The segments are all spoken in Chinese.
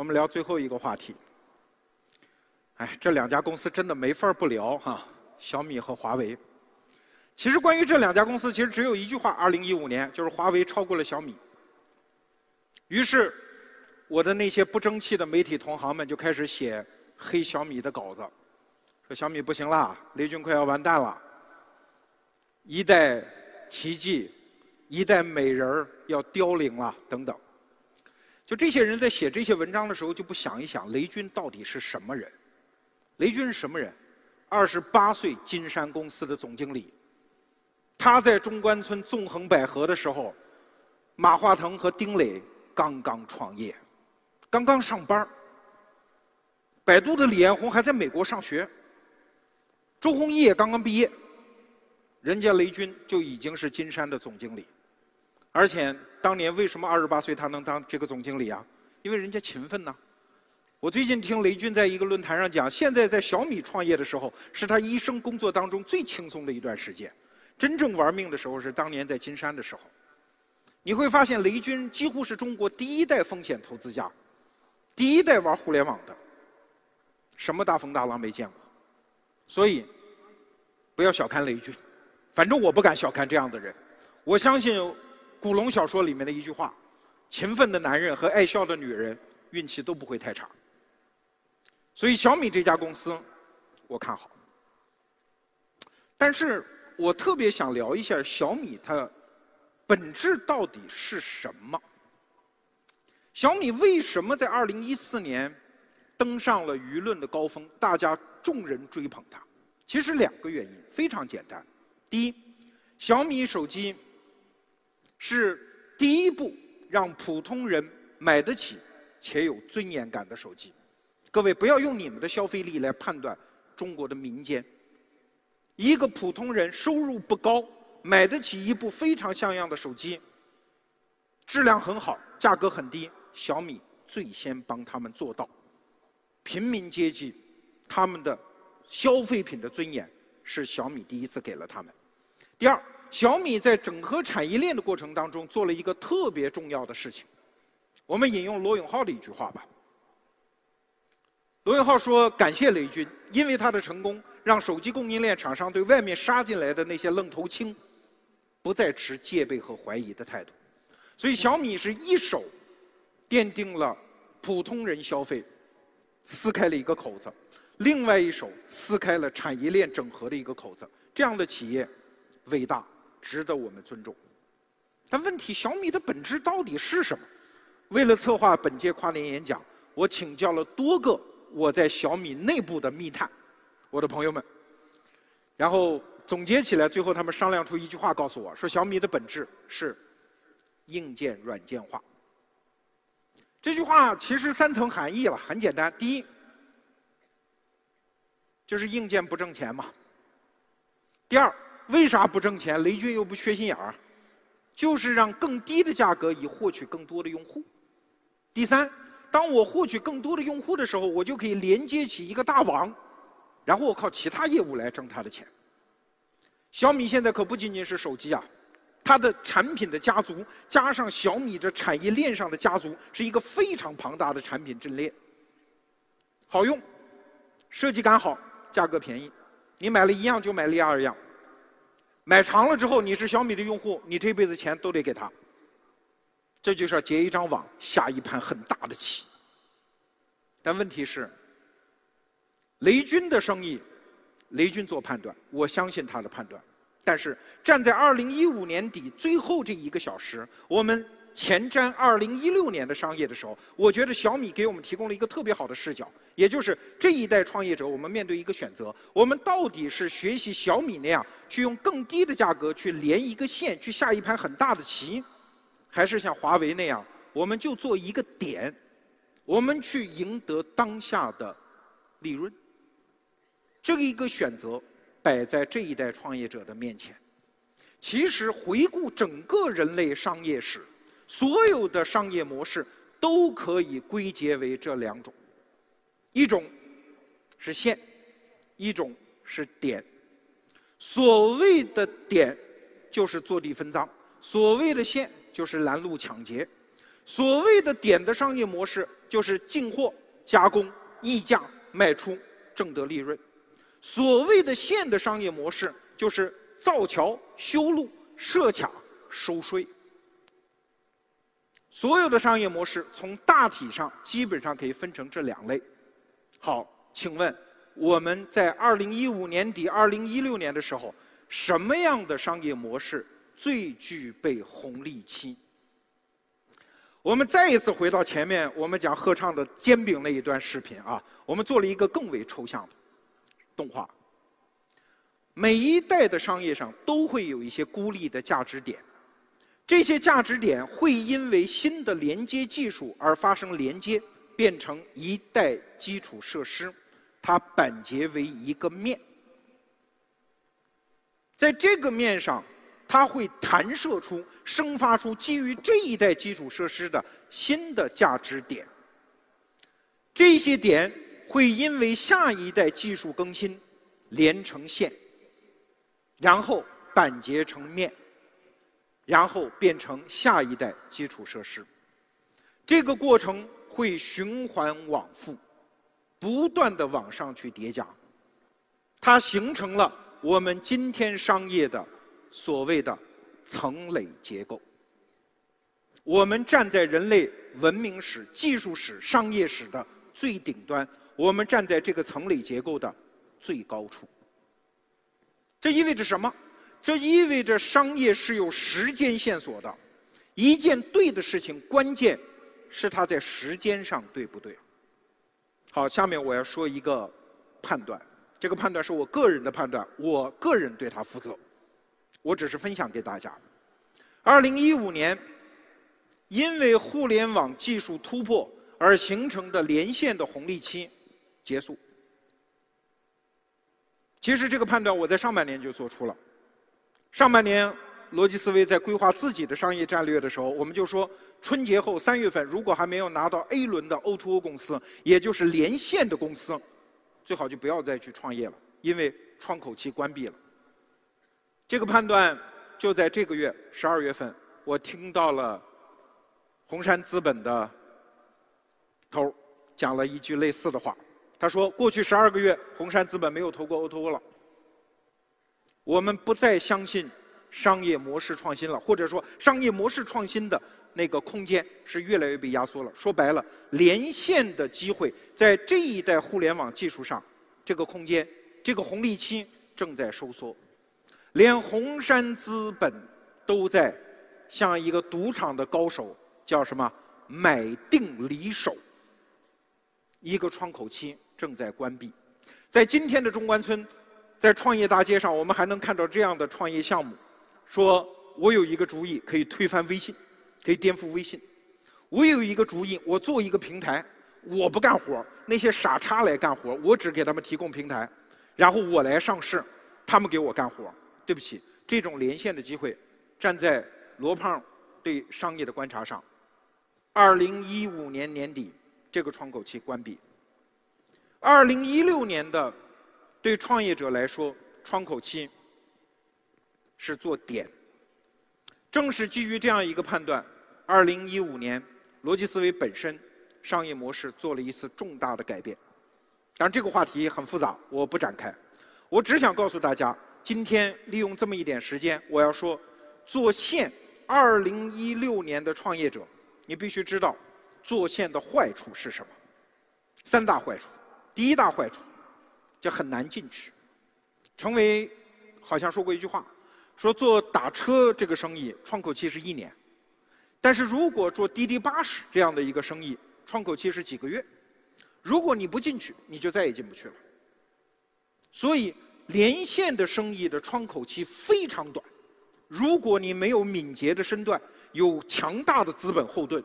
我们聊最后一个话题。哎，这两家公司真的没法不聊哈，小米和华为。其实关于这两家公司，其实只有一句话：二零一五年就是华为超过了小米。于是，我的那些不争气的媒体同行们就开始写黑小米的稿子，说小米不行啦，雷军快要完蛋了，一代奇迹，一代美人儿要凋零了，等等。就这些人在写这些文章的时候，就不想一想雷军到底是什么人？雷军是什么人？二十八岁，金山公司的总经理。他在中关村纵横捭阖的时候，马化腾和丁磊刚刚创业，刚刚上班百度的李彦宏还在美国上学。周鸿祎也刚刚毕业，人家雷军就已经是金山的总经理。而且当年为什么二十八岁他能当这个总经理啊？因为人家勤奋呐。我最近听雷军在一个论坛上讲，现在在小米创业的时候，是他一生工作当中最轻松的一段时间。真正玩命的时候是当年在金山的时候。你会发现，雷军几乎是中国第一代风险投资家，第一代玩互联网的，什么大风大浪没见过。所以，不要小看雷军，反正我不敢小看这样的人。我相信古龙小说里面的一句话：勤奋的男人和爱笑的女人，运气都不会太差。所以小米这家公司，我看好。但是我特别想聊一下小米它本质到底是什么？小米为什么在二零一四年登上了舆论的高峰？大家众人追捧它，其实两个原因非常简单。第一，小米手机是第一部让普通人买得起且有尊严感的手机。各位不要用你们的消费力来判断中国的民间。一个普通人收入不高，买得起一部非常像样的手机，质量很好，价格很低，小米最先帮他们做到。平民阶级他们的消费品的尊严是小米第一次给了他们。第二，小米在整合产业链的过程当中做了一个特别重要的事情。我们引用罗永浩的一句话吧。罗永浩说：“感谢雷军，因为他的成功，让手机供应链厂商对外面杀进来的那些愣头青，不再持戒备和怀疑的态度。所以小米是一手奠定了普通人消费撕开了一个口子，另外一手撕开了产业链整合的一个口子。这样的企业伟大，值得我们尊重。但问题，小米的本质到底是什么？为了策划本届跨年演讲，我请教了多个。”我在小米内部的密探，我的朋友们，然后总结起来，最后他们商量出一句话，告诉我说：小米的本质是硬件软件化。这句话其实三层含义了，很简单。第一，就是硬件不挣钱嘛。第二，为啥不挣钱？雷军又不缺心眼儿，就是让更低的价格以获取更多的用户。第三。当我获取更多的用户的时候，我就可以连接起一个大网，然后我靠其他业务来挣他的钱。小米现在可不仅仅是手机啊，它的产品的家族加上小米的产业链上的家族，是一个非常庞大的产品阵列。好用，设计感好，价格便宜，你买了一样就买第二样。买长了之后，你是小米的用户，你这辈子钱都得给他。这就是要结一张网，下一盘很大的棋。但问题是，雷军的生意，雷军做判断，我相信他的判断。但是站在二零一五年底最后这一个小时，我们前瞻二零一六年的商业的时候，我觉得小米给我们提供了一个特别好的视角，也就是这一代创业者，我们面对一个选择：我们到底是学习小米那样，去用更低的价格去连一个线，去下一盘很大的棋？还是像华为那样，我们就做一个点，我们去赢得当下的利润。这一个选择摆在这一代创业者的面前。其实回顾整个人类商业史，所有的商业模式都可以归结为这两种：一种是线，一种是点。所谓的点就是坐地分赃，所谓的线。就是拦路抢劫，所谓的点的商业模式，就是进货、加工、溢价卖出，挣得利润；所谓的线的商业模式，就是造桥、修路、设卡、收税。所有的商业模式从大体上基本上可以分成这两类。好，请问我们在二零一五年底、二零一六年的时候，什么样的商业模式最具备红利期？我们再一次回到前面我们讲合唱的煎饼那一段视频啊，我们做了一个更为抽象的动画。每一代的商业上都会有一些孤立的价值点。这些价值点会因为新的连接技术而发生连接，变成一代基础设施，它板结为一个面。在这个面上，它会弹射出、生发出基于这一代基础设施的新的价值点。这些点会因为下一代技术更新，连成线，然后板结成面。然后变成下一代基础设施，这个过程会循环往复，不断的往上去叠加，它形成了我们今天商业的所谓的层垒结构。我们站在人类文明史、技术史、商业史的最顶端，我们站在这个层垒结构的最高处。这意味着什么？这意味着商业是有时间线索的，一件对的事情，关键是它在时间上对不对。好，下面我要说一个判断，这个判断是我个人的判断，我个人对它负责，我只是分享给大家。二零一五年，因为互联网技术突破而形成的连线的红利期结束。其实这个判断我在上半年就做出了。上半年，逻辑思维在规划自己的商业战略的时候，我们就说，春节后三月份如果还没有拿到 A 轮的 O2O 公司，也就是连线的公司，最好就不要再去创业了，因为窗口期关闭了。这个判断就在这个月十二月份，我听到了红杉资本的头讲了一句类似的话，他说：过去十二个月，红杉资本没有投过 O2O 了。我们不再相信商业模式创新了，或者说商业模式创新的那个空间是越来越被压缩了。说白了，连线的机会在这一代互联网技术上，这个空间、这个红利期正在收缩。连红杉资本都在像一个赌场的高手，叫什么“买定离手”。一个窗口期正在关闭，在今天的中关村。在创业大街上，我们还能看到这样的创业项目：说我有一个主意，可以推翻微信，可以颠覆微信；我有一个主意，我做一个平台，我不干活，那些傻叉来干活，我只给他们提供平台，然后我来上市，他们给我干活。对不起，这种连线的机会，站在罗胖对商业的观察上，二零一五年年底这个窗口期关闭，二零一六年的。对创业者来说，窗口期是做点。正是基于这样一个判断，二零一五年，逻辑思维本身商业模式做了一次重大的改变。但，这个话题很复杂，我不展开。我只想告诉大家，今天利用这么一点时间，我要说，做线二零一六年的创业者，你必须知道做线的坏处是什么。三大坏处，第一大坏处。就很难进去，成为好像说过一句话，说做打车这个生意窗口期是一年，但是如果做滴滴巴士这样的一个生意，窗口期是几个月。如果你不进去，你就再也进不去了。所以连线的生意的窗口期非常短，如果你没有敏捷的身段，有强大的资本后盾，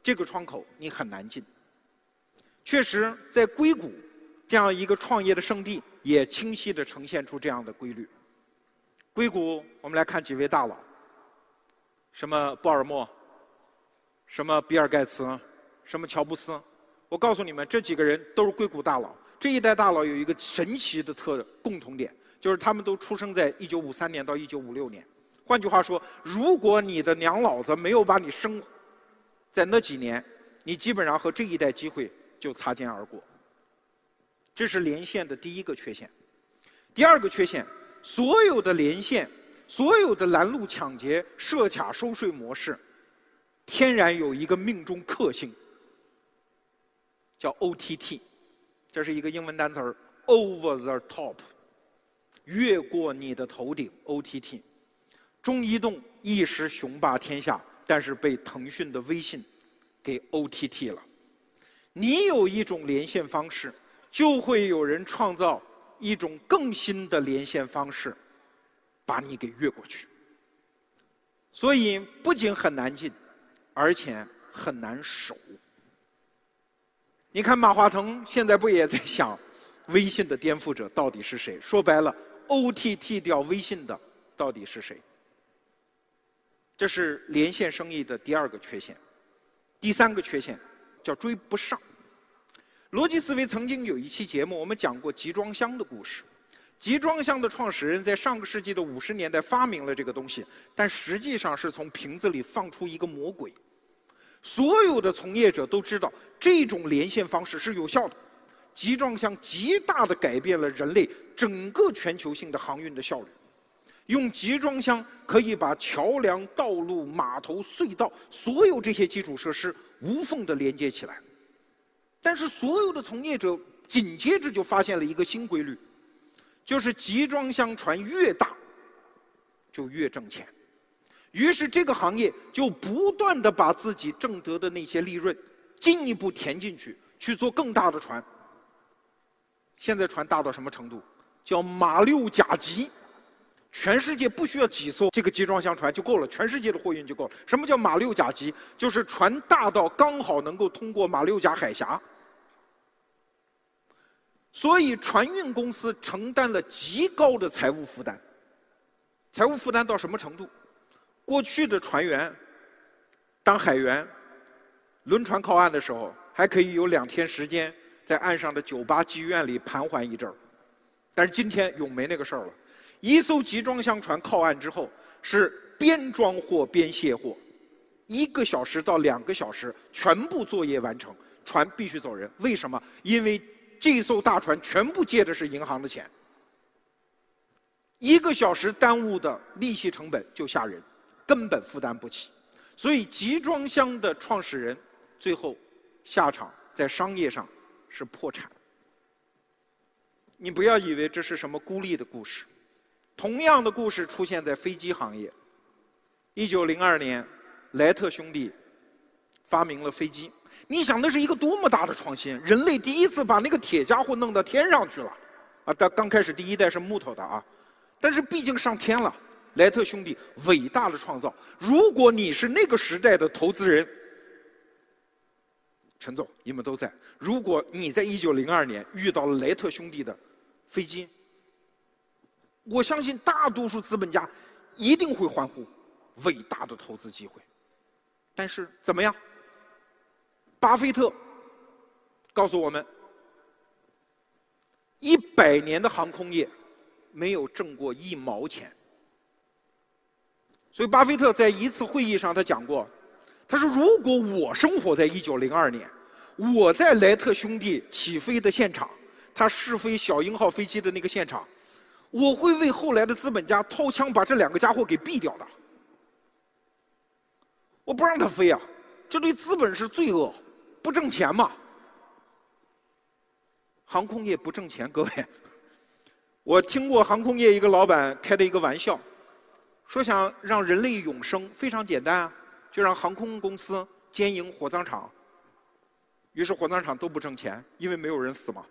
这个窗口你很难进。确实，在硅谷。这样一个创业的圣地，也清晰地呈现出这样的规律。硅谷，我们来看几位大佬，什么鲍尔默，什么比尔盖茨，什么乔布斯。我告诉你们，这几个人都是硅谷大佬。这一代大佬有一个神奇的特共同点，就是他们都出生在一九五三年到一九五六年。换句话说，如果你的娘老子没有把你生在那几年，你基本上和这一代机会就擦肩而过。这是连线的第一个缺陷。第二个缺陷，所有的连线，所有的拦路抢劫、设卡收税模式，天然有一个命中克星，叫 OTT，这是一个英文单词儿，Over the top，越过你的头顶，OTT。中移动一时雄霸天下，但是被腾讯的微信给 OTT 了。你有一种连线方式，就会有人创造一种更新的连线方式，把你给越过去。所以不仅很难进，而且很难守。你看马化腾现在不也在想，微信的颠覆者到底是谁？说白了，OTT 掉微信的到底是谁？这是连线生意的第二个缺陷，第三个缺陷叫追不上。逻辑思维曾经有一期节目，我们讲过集装箱的故事。集装箱的创始人在上个世纪的五十年代发明了这个东西，但实际上是从瓶子里放出一个魔鬼。所有的从业者都知道这种连线方式是有效的，集装箱极大的改变了人类整个全球性的航运的效率。用集装箱可以把桥梁、道路、码头、隧道所有这些基础设施无缝的连接起来。但是，所有的从业者紧接着就发现了一个新规律，就是集装箱船越大，就越挣钱。于是，这个行业就不断的把自己挣得的那些利润进一步填进去，去做更大的船。现在船大到什么程度？叫马六甲级。全世界不需要几艘这个集装箱船就够了，全世界的货运就够了。什么叫马六甲级？就是船大到刚好能够通过马六甲海峡。所以船运公司承担了极高的财务负担。财务负担到什么程度？过去的船员当海员，轮船靠岸的时候，还可以有两天时间在岸上的酒吧妓院里盘桓一阵儿。但是今天永没那个事儿了。一艘集装箱船靠岸之后，是边装货边卸货，一个小时到两个小时，全部作业完成，船必须走人。为什么？因为这艘大船全部借的是银行的钱，一个小时耽误的利息成本就吓人，根本负担不起。所以，集装箱的创始人最后下场在商业上是破产。你不要以为这是什么孤立的故事。同样的故事出现在飞机行业。一九零二年，莱特兄弟发明了飞机。你想，那是一个多么大的创新！人类第一次把那个铁家伙弄到天上去了。啊，但刚开始第一代是木头的啊，但是毕竟上天了。莱特兄弟伟大的创造。如果你是那个时代的投资人，陈总，你们都在。如果你在一九零二年遇到了莱特兄弟的飞机，我相信大多数资本家一定会欢呼，伟大的投资机会。但是怎么样？巴菲特告诉我们，一百年的航空业没有挣过一毛钱。所以，巴菲特在一次会议上他讲过，他说：“如果我生活在一九零二年，我在莱特兄弟起飞的现场，他试飞小鹰号飞机的那个现场。”我会为后来的资本家掏枪把这两个家伙给毙掉的。我不让他飞啊，这对资本是罪恶，不挣钱嘛。航空业不挣钱，各位，我听过航空业一个老板开的一个玩笑，说想让人类永生非常简单啊，就让航空公司兼营火葬场。于是火葬场都不挣钱，因为没有人死嘛。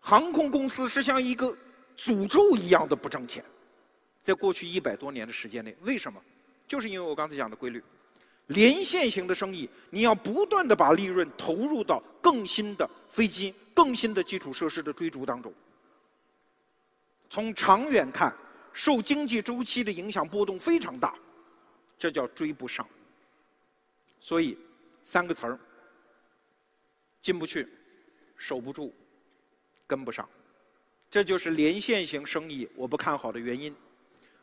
航空公司是像一个。诅咒一样的不挣钱，在过去一百多年的时间内，为什么？就是因为我刚才讲的规律，连线型的生意，你要不断的把利润投入到更新的飞机、更新的基础设施的追逐当中。从长远看，受经济周期的影响波动非常大，这叫追不上。所以，三个词儿：进不去，守不住，跟不上。这就是连线型生意我不看好的原因。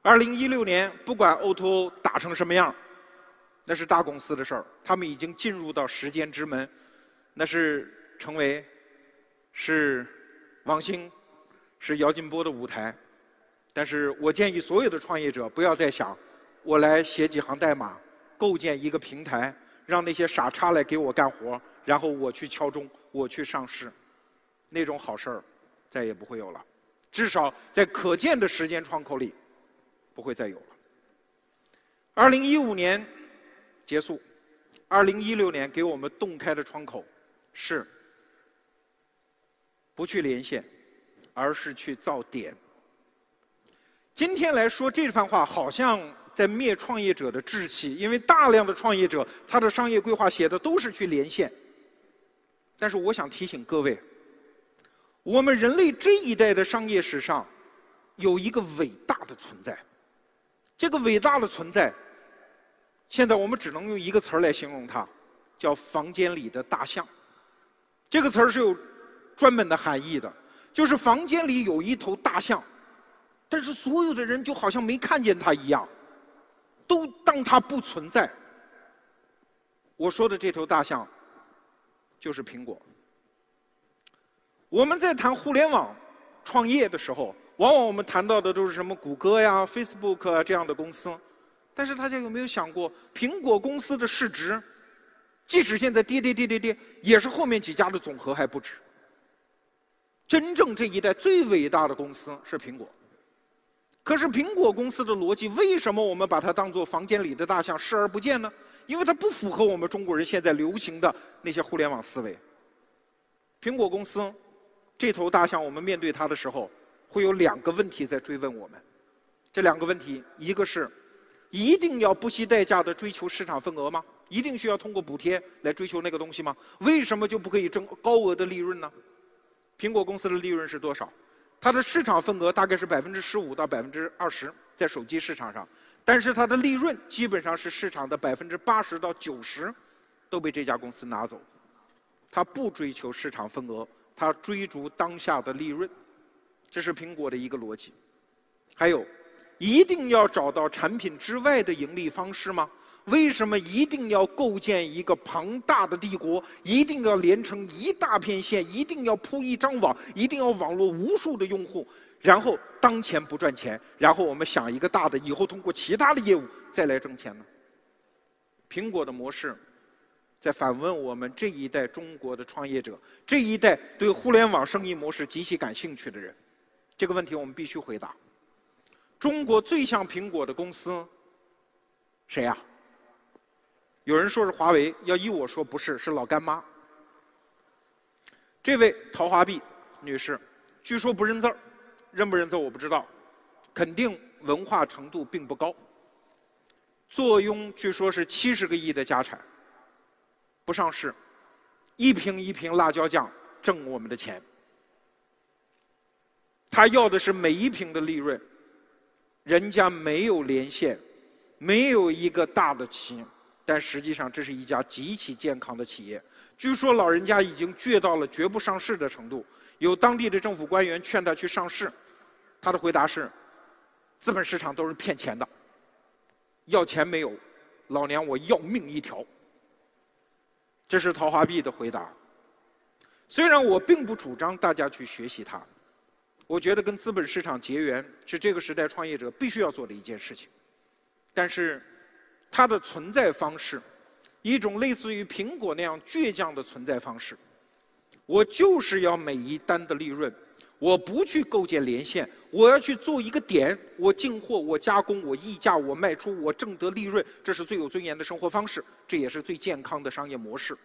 二零一六年，不管 O to O 打成什么样，那是大公司的事儿，他们已经进入到时间之门，那是成为是王兴、是姚劲波的舞台。但是我建议所有的创业者不要再想，我来写几行代码，构建一个平台，让那些傻叉来给我干活，然后我去敲钟，我去上市，那种好事儿再也不会有了，至少在可见的时间窗口里不会再有了。二零一五年。结束，二零一六年给我们洞开的窗口是不去连线，而是去造点。今天来说这番话，好像在灭创业者的志气，因为大量的创业者他的商业规划写的都是去连线。但是我想提醒各位，我们人类这一代的商业史上有一个伟大的存在，这个伟大的存在。现在我们只能用一个词儿来形容它，叫“房间里的大象”。这个词儿是有专门的含义的，就是房间里有一头大象，但是所有的人就好像没看见它一样，都当它不存在。我说的这头大象就是苹果。我们在谈互联网创业的时候，往往我们谈到的都是什么谷歌呀、Facebook 这样的公司。但是大家有没有想过，苹果公司的市值，即使现在跌跌跌跌跌，也是后面几家的总和还不止。真正这一代最伟大的公司是苹果。可是苹果公司的逻辑，为什么我们把它当做房间里的大象视而不见呢？因为它不符合我们中国人现在流行的那些互联网思维。苹果公司这头大象，我们面对它的时候，会有两个问题在追问我们。这两个问题，一个是。一定要不惜代价的追求市场份额吗？一定需要通过补贴来追求那个东西吗？为什么就不可以挣高额的利润呢？苹果公司的利润是多少？它的市场份额大概是百分之十五到百分之二十，在手机市场上，但是它的利润基本上是市场的百分之八十到九十，都被这家公司拿走。它不追求市场份额，它追逐当下的利润，这是苹果的一个逻辑。还有。一定要找到产品之外的盈利方式吗？为什么一定要构建一个庞大的帝国？一定要连成一大片线？一定要铺一张网？一定要网络无数的用户？然后当前不赚钱，然后我们想一个大的，以后通过其他的业务再来挣钱呢？苹果的模式，在反问我们这一代中国的创业者，这一代对互联网生意模式极其感兴趣的人，这个问题我们必须回答。中国最像苹果的公司，谁呀？有人说是华为，要依我说不是，是老干妈。这位陶华碧女士，据说不认字儿，认不认字我不知道，肯定文化程度并不高。坐拥据说是七十个亿的家产，不上市，一瓶一瓶辣椒酱挣我们的钱。他要的是每一瓶的利润。人家没有连线，没有一个大的企业，但实际上这是一家极其健康的企业。据说老人家已经倔到了绝不上市的程度。有当地的政府官员劝他去上市，他的回答是：资本市场都是骗钱的，要钱没有，老娘我要命一条。这是陶华碧的回答。虽然我并不主张大家去学习他。我觉得跟资本市场结缘是这个时代创业者必须要做的一件事情，但是它的存在方式，一种类似于苹果那样倔强的存在方式，我就是要每一单的利润，我不去构建连线，我要去做一个点，我进货，我加工，我溢价，我卖出，我挣得利润，这是最有尊严的生活方式，这也是最健康的商业模式。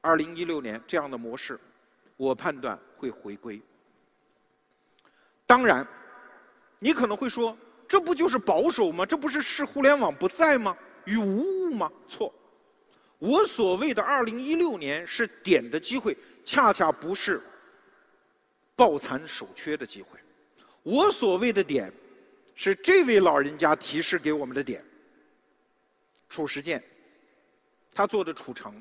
二零一六年这样的模式，我判断会回归。当然，你可能会说，这不就是保守吗？这不是视互联网不在吗？与无物吗？错，我所谓的二零一六年是点的机会，恰恰不是抱残守缺的机会。我所谓的点，是这位老人家提示给我们的点。褚时健，他做的褚橙，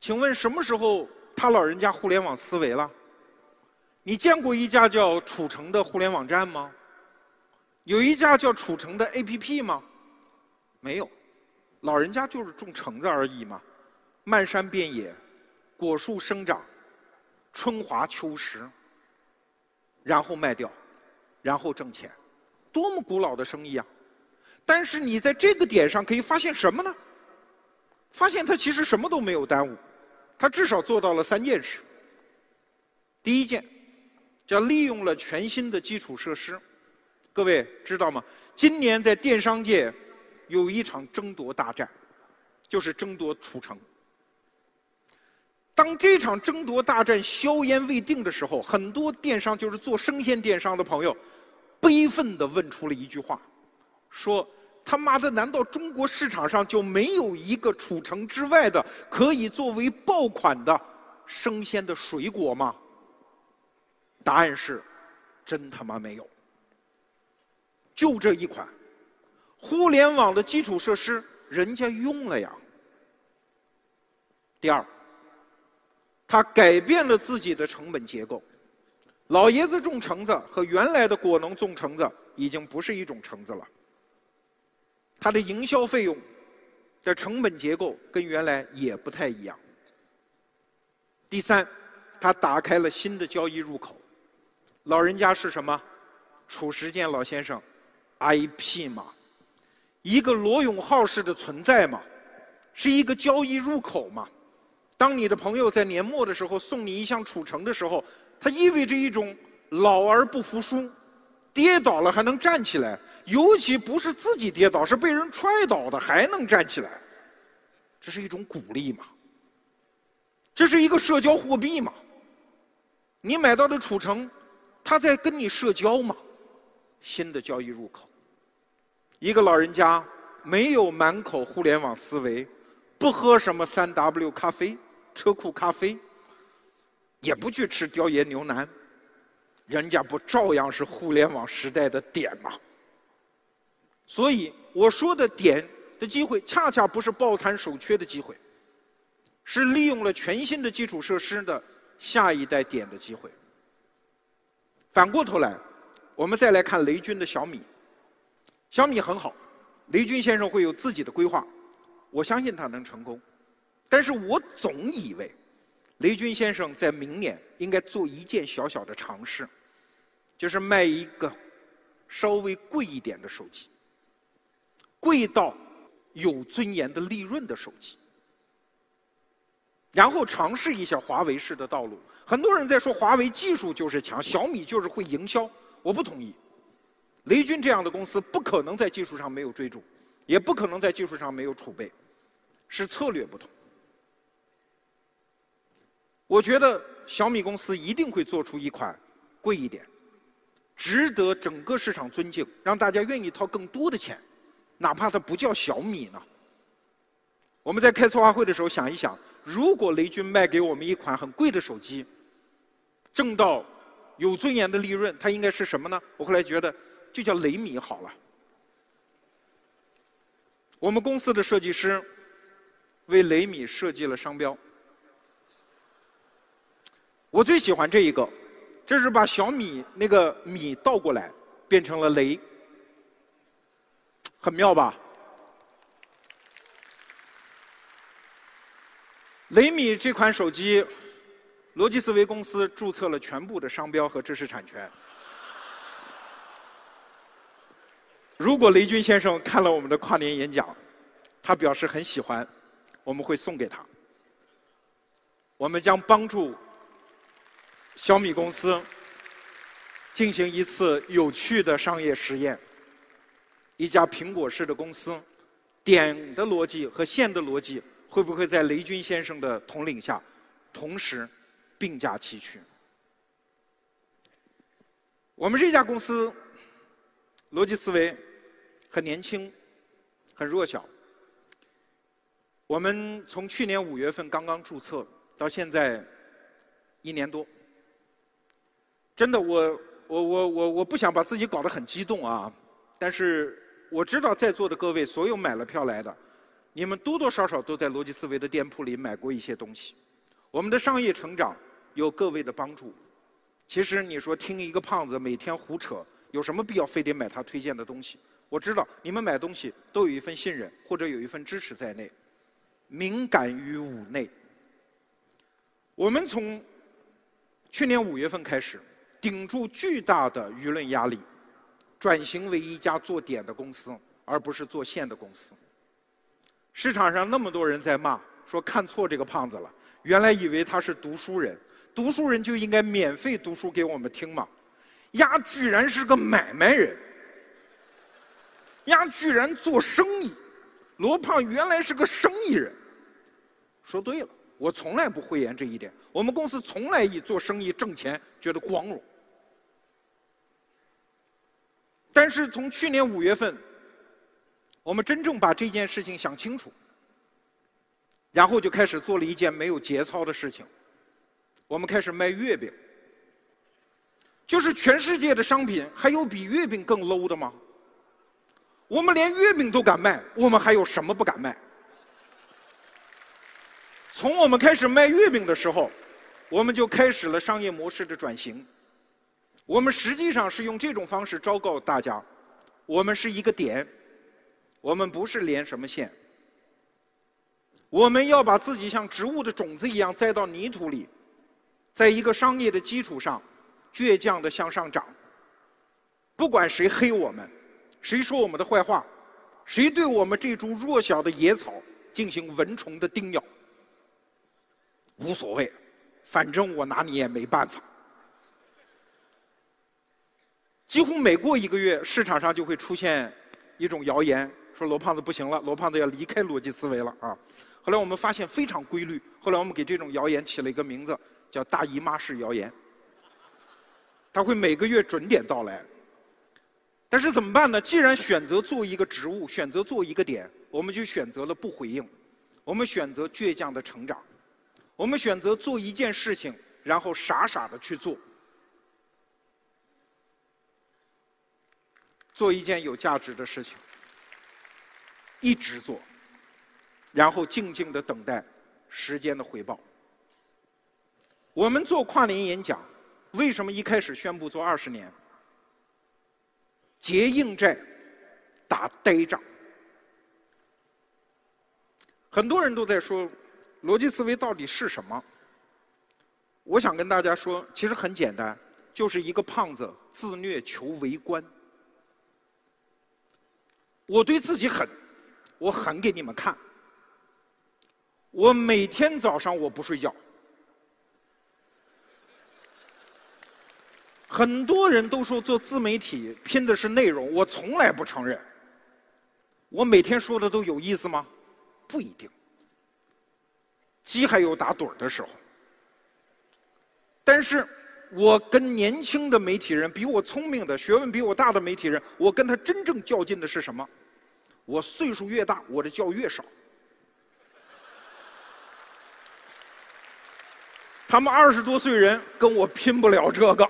请问什么时候他老人家互联网思维了？你见过一家叫褚橙的互联网站吗？有一家叫褚橙的 APP 吗？没有。老人家就是种橙子而已嘛，漫山遍野，果树生长，春华秋实，然后卖掉，然后挣钱，多么古老的生意啊！但是你在这个点上可以发现什么呢？发现他其实什么都没有耽误，他至少做到了三件事。第一件，叫利用了全新的基础设施。各位知道吗？今年在电商界有一场争夺大战，就是争夺储城。当这场争夺大战硝烟未定的时候，很多电商就是做生鲜电商的朋友，悲愤地问出了一句话：说他妈的，难道中国市场上就没有一个储城之外的可以作为爆款的生鲜的水果吗？答案是，真他妈没有。就这一款，互联网的基础设施人家用了呀。第二，他改变了自己的成本结构。老爷子种橙子和原来的果农种橙子已经不是一种橙子了。他的营销费用的成本结构跟原来也不太一样。第三，他打开了新的交易入口。老人家是什么？褚时健老先生，IP 嘛，一个罗永浩式的存在嘛，是一个交易入口嘛。当你的朋友在年末的时候送你一箱褚橙的时候，它意味着一种老而不服输，跌倒了还能站起来，尤其不是自己跌倒，是被人踹倒的还能站起来，这是一种鼓励嘛。这是一个社交货币嘛。你买到的褚橙。他在跟你社交嘛？新的交易入口。一个老人家没有满口互联网思维，不喝什么三 W 咖啡、车库咖啡，也不去吃雕爷牛腩，人家不照样是互联网时代的点吗？所以我说的点的机会，恰恰不是抱残守缺的机会，是利用了全新的基础设施的下一代点的机会。反过头来，我们再来看雷军的小米。小米很好，雷军先生会有自己的规划，我相信他能成功。但是我总以为，雷军先生在明年应该做一件小小的尝试，就是卖一个稍微贵一点的手机，贵到有尊严的利润的手机，然后尝试一下华为式的道路。很多人在说华为技术就是强，小米就是会营销，我不同意。雷军这样的公司不可能在技术上没有追逐，也不可能在技术上没有储备，是策略不同。我觉得小米公司一定会做出一款贵一点，值得整个市场尊敬，让大家愿意掏更多的钱，哪怕它不叫小米呢。我们在开策划会的时候想一想，如果雷军卖给我们一款很贵的手机。挣到有尊严的利润，它应该是什么呢？我后来觉得，就叫雷米好了。我们公司的设计师为雷米设计了商标。我最喜欢这一个，这是把小米那个米倒过来变成了雷，很妙吧？雷米这款手机。逻辑思维公司注册了全部的商标和知识产权。如果雷军先生看了我们的跨年演讲，他表示很喜欢，我们会送给他。我们将帮助小米公司进行一次有趣的商业实验。一家苹果式的公司，点的逻辑和线的逻辑会不会在雷军先生的统领下同时？并驾齐驱。我们这家公司逻辑思维很年轻，很弱小。我们从去年五月份刚刚注册到现在一年多，真的，我我我我我不想把自己搞得很激动啊！但是我知道在座的各位，所有买了票来的，你们多多少少都在逻辑思维的店铺里买过一些东西。我们的商业成长。有各位的帮助，其实你说听一个胖子每天胡扯，有什么必要非得买他推荐的东西？我知道你们买东西都有一份信任或者有一份支持在内，敏感于五内。我们从去年五月份开始，顶住巨大的舆论压力，转型为一家做点的公司，而不是做线的公司。市场上那么多人在骂，说看错这个胖子了，原来以为他是读书人，读书人就应该免费读书给我们听嘛。丫居然是个买卖人，丫居然做生意，罗胖原来是个生意人。说对了，我从来不讳言这一点。我们公司从来以做生意挣钱觉得光荣。但是从去年五月份，我们真正把这件事情想清楚，然后就开始做了一件没有节操的事情，我们开始卖月饼。就是全世界的商品，还有比月饼更 low 的吗？我们连月饼都敢卖，我们还有什么不敢卖？从我们开始卖月饼的时候，我们就开始了商业模式的转型。我们实际上是用这种方式昭告大家：我们是一个点，我们不是连什么线。我们要把自己像植物的种子一样栽到泥土里，在一个商业的基础上。倔强的向上涨，不管谁黑我们，谁说我们的坏话，谁对我们这株弱小的野草进行蚊虫的叮咬，无所谓，反正我拿你也没办法。几乎每过一个月，市场上就会出现一种谣言，说罗胖子不行了，罗胖子要离开逻辑思维了啊。后来我们发现非常规律，后来我们给这种谣言起了一个名字，叫“大姨妈式谣言”。它会每个月准点到来，但是怎么办呢？既然选择做一个植物，选择做一个点，我们就选择了不回应，我们选择倔强的成长，我们选择做一件事情，然后傻傻的去做，做一件有价值的事情，一直做，然后静静的等待时间的回报。我们做跨年演讲。为什么一开始宣布做二十年？结硬债，打呆仗。很多人都在说，逻辑思维到底是什么？我想跟大家说，其实很简单，就是一个胖子自虐求围观。我对自己狠，我狠给你们看。我每天早上我不睡觉。很多人都说做自媒体拼的是内容，我从来不承认。我每天说的都有意思吗？不一定。鸡还有打盹儿的时候。但是我跟年轻的媒体人、比我聪明的、学问比我大的媒体人，我跟他真正较劲的是什么？我岁数越大，我的觉越少。他们二十多岁人跟我拼不了这个。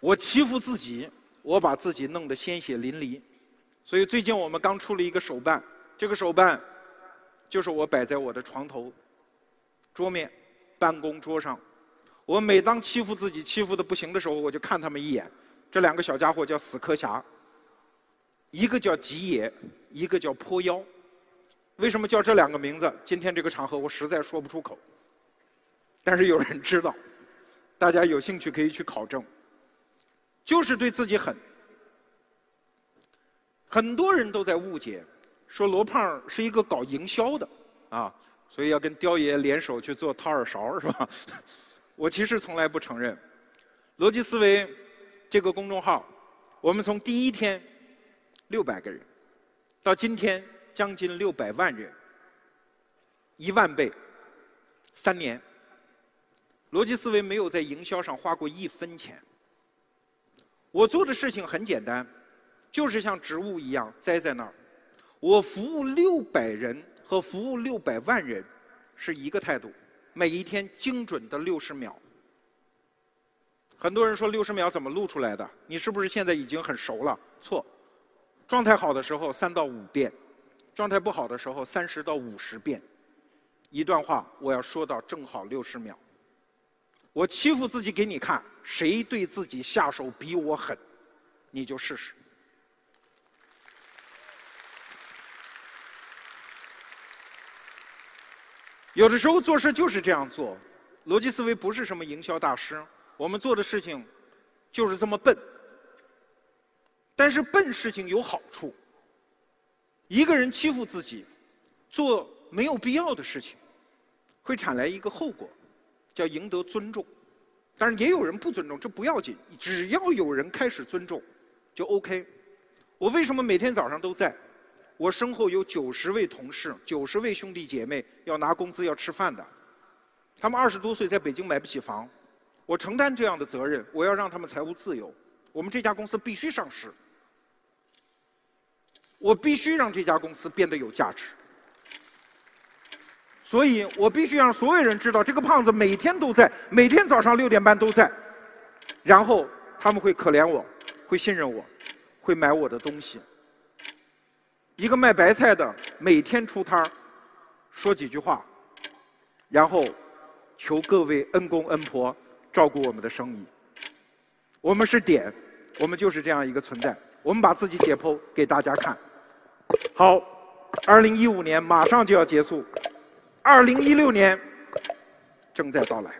我欺负自己，我把自己弄得鲜血淋漓，所以最近我们刚出了一个手办，这个手办就是我摆在我的床头、桌面、办公桌上。我每当欺负自己欺负的不行的时候，我就看他们一眼。这两个小家伙叫死磕侠，一个叫吉野，一个叫坡妖。为什么叫这两个名字？今天这个场合我实在说不出口，但是有人知道，大家有兴趣可以去考证。就是对自己狠，很多人都在误解，说罗胖是一个搞营销的，啊，所以要跟雕爷联手去做掏耳勺，是吧？我其实从来不承认。逻辑思维这个公众号，我们从第一天六百个人，到今天将近六百万人，一万倍，三年，逻辑思维没有在营销上花过一分钱。我做的事情很简单，就是像植物一样栽在那儿。我服务六百人和服务六百万人是一个态度，每一天精准的六十秒。很多人说六十秒怎么录出来的？你是不是现在已经很熟了？错，状态好的时候三到五遍，状态不好的时候三十到五十遍。一段话我要说到正好六十秒。我欺负自己给你看，谁对自己下手比我狠，你就试试。有的时候做事就是这样做，逻辑思维不是什么营销大师，我们做的事情就是这么笨。但是笨事情有好处，一个人欺负自己，做没有必要的事情，会产生一个后果。叫赢得尊重。当然也有人不尊重，这不要紧，只要有人开始尊重，就 OK。我为什么每天早上都在？我身后有九十位同事，九十位兄弟姐妹要拿工资要吃饭的，他们二十多岁在北京买不起房，我承担这样的责任，我要让他们财务自由。我们这家公司必须上市，我必须让这家公司变得有价值。所以我必须让所有人知道，这个胖子每天都在，每天早上六点半都在，然后他们会可怜我，会信任我，会买我的东西。一个卖白菜的每天出摊儿，说几句话，然后求各位恩公恩婆照顾我们的生意。我们是点，我们就是这样一个存在。我们把自己解剖给大家看。好，二零一五年马上就要结束。二零一六年正在到来。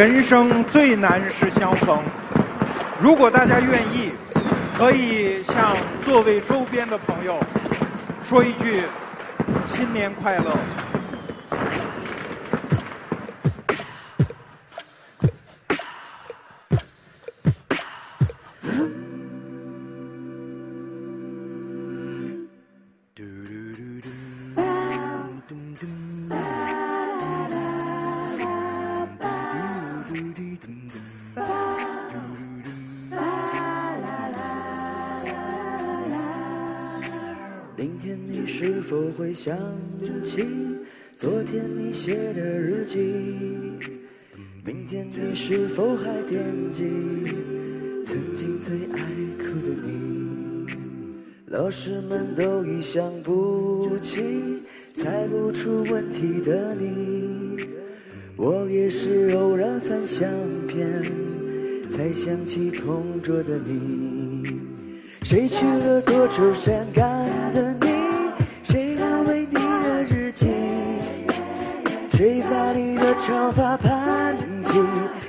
人生最难是相逢。如果大家愿意，可以向座位周边的朋友说一句“新年快乐”。想起昨天你写的日记，明天你是否还惦记曾经最爱哭的你？老师们都已想不起猜不出问题的你，我也是偶然翻相片才想起同桌的你，谁去了多愁善感长发盘起？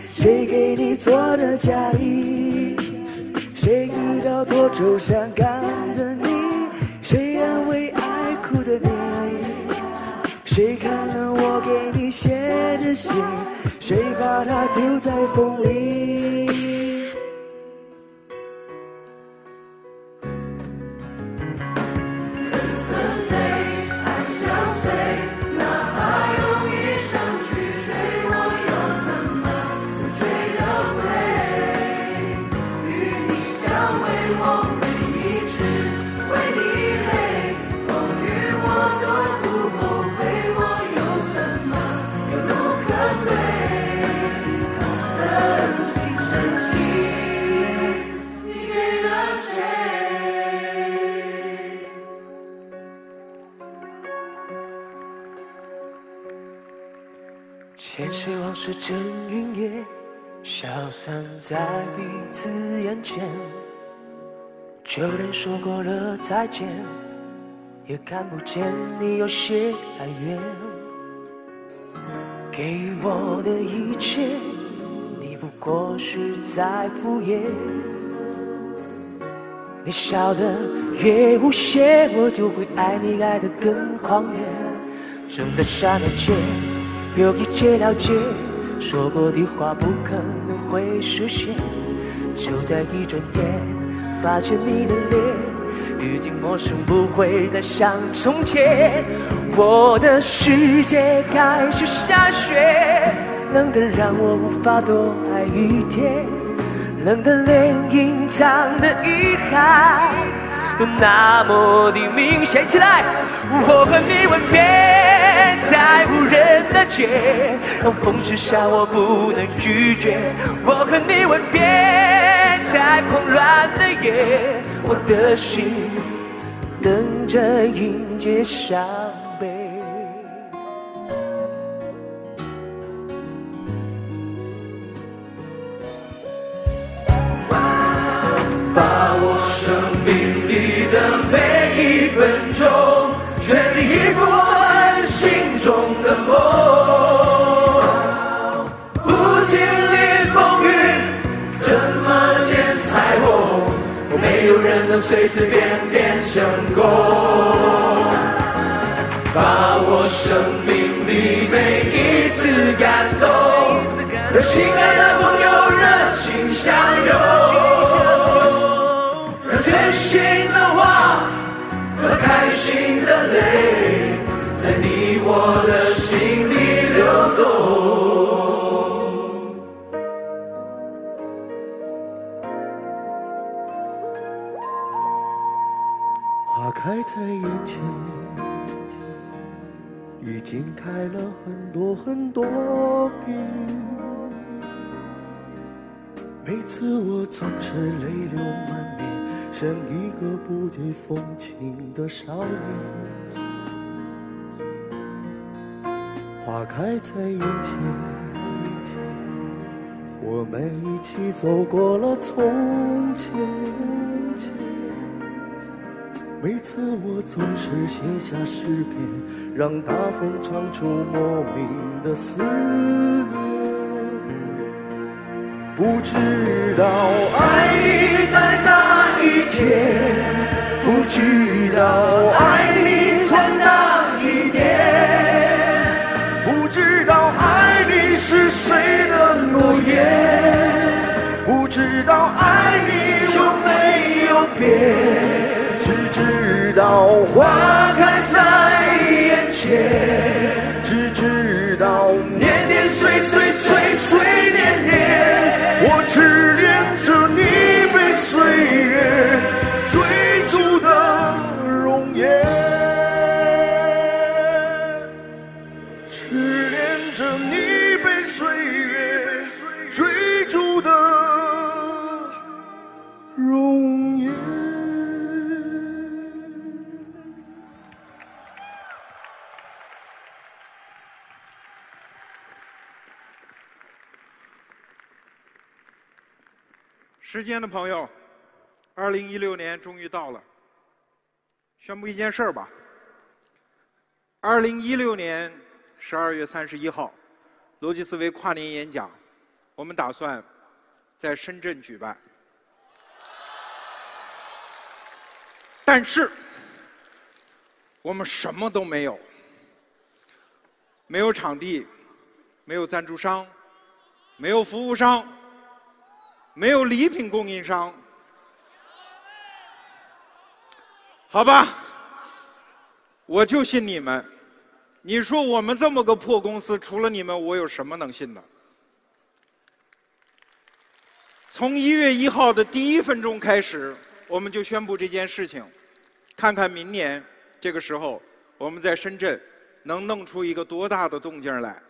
谁给你做的嫁衣？谁遇到多愁善感的你？谁安慰爱哭的你？谁看了我给你写的信？谁把它丢在风里？在彼此眼前。就连说过了再见，也看不见你有些哀怨。给我的一切，你不过是在敷衍。你笑得越无邪，我就会爱你爱得更狂野。真的刹那间，有一切了解。说过的话不可能会实现，就在一转眼，发现你的脸已经陌生，不会再像从前。我的世界开始下雪，冷得让我无法多爱一天，冷得连隐藏的遗憾都那么的明显起来。我和你吻别。在无人的街，让风痴下我不能拒绝。我和你吻别在狂乱的夜，我的心等着迎接伤悲。把握生命里的每一分钟，全力以赴中的梦。不经历风雨，怎么见彩虹？没有人能随随便便成功。把握生命里每一次感动，让心爱的朋友热情相拥。让真心的话和开心的泪，在你我的心里流动。花开在眼前，已经开了很多很多遍。每次我总是泪流满面，像一个不解风情的少年。花开在眼前，我们一起走过了从前。每次我总是写下诗篇，让大风唱出莫名的思念。不知道爱你在哪一天，不知道爱你在哪是谁的诺言，不知道爱你有没有变。只知道花开在眼前，只知道年年岁岁岁岁年年，我只恋时间的朋友，二零一六年终于到了。宣布一件事儿吧。二零一六年十二月三十一号，逻辑思维跨年演讲，我们打算在深圳举办。但是，我们什么都没有，没有场地，没有赞助商，没有服务商。没有礼品供应商，好吧，我就信你们。你说我们这么个破公司，除了你们，我有什么能信的？从一月一号的第一分钟开始，我们就宣布这件事情，看看明年这个时候，我们在深圳能弄出一个多大的动静来？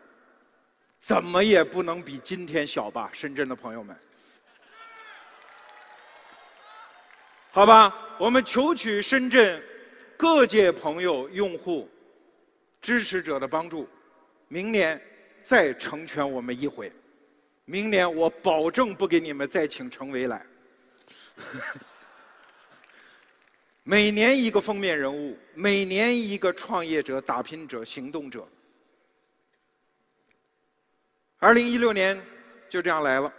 怎么也不能比今天小吧，深圳的朋友们。好吧，我们求取深圳各界朋友、用户、支持者的帮助，明年再成全我们一回。明年我保证不给你们再请程维来。每年一个封面人物，每年一个创业者、打拼者、行动者。二零一六年就这样来了，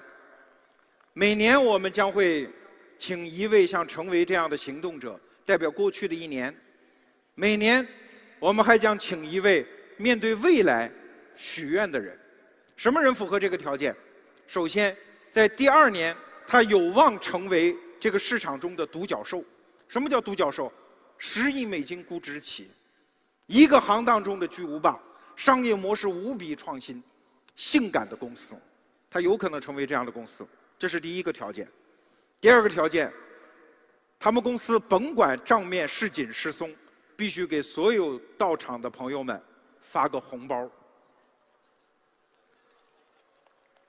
每年我们将会。请一位像成为这样的行动者代表过去的一年，每年我们还将请一位面对未来许愿的人。什么人符合这个条件？首先，在第二年他有望成为这个市场中的独角兽。什么叫独角兽？十亿美金估值企业，一个行当中的巨无霸，商业模式无比创新，性感的公司，他有可能成为这样的公司。这是第一个条件。第二个条件，他们公司甭管账面是紧是松，必须给所有到场的朋友们发个红包。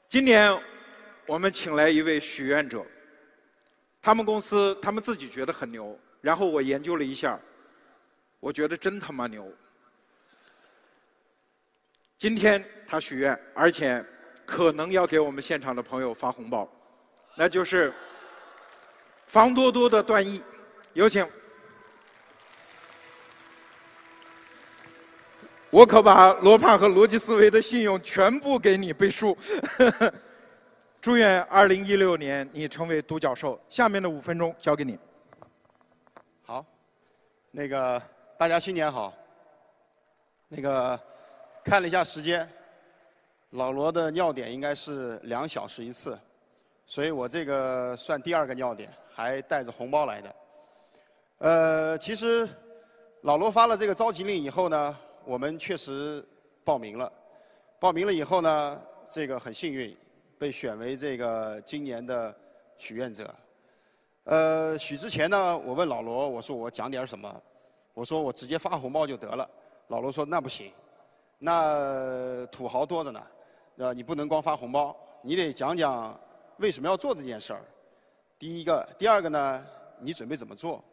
今年我们请来一位许愿者，他们公司他们自己觉得很牛，然后我研究了一下，我觉得真他妈牛。今天他许愿，而且可能要给我们现场的朋友发红包，那就是房多多的段毅，有请。我可把罗胖和逻辑思维的信用全部给你背书。祝愿二零一六年你成为独角兽。下面的五分钟交给你。好，那个大家新年好。那个看了一下时间，老罗的尿点应该是两小时一次，所以我这个算第二个尿点，还带着红包来的。呃，其实老罗发了这个召集令以后呢。我们确实报名了，报名了以后呢，这个很幸运被选为这个今年的许愿者。呃，许之前呢，我问老罗，我说我讲点什么？我说我直接发红包就得了。老罗说那不行，那土豪多着呢，呃，你不能光发红包，你得讲讲为什么要做这件事儿。第一个，第二个呢，你准备怎么做？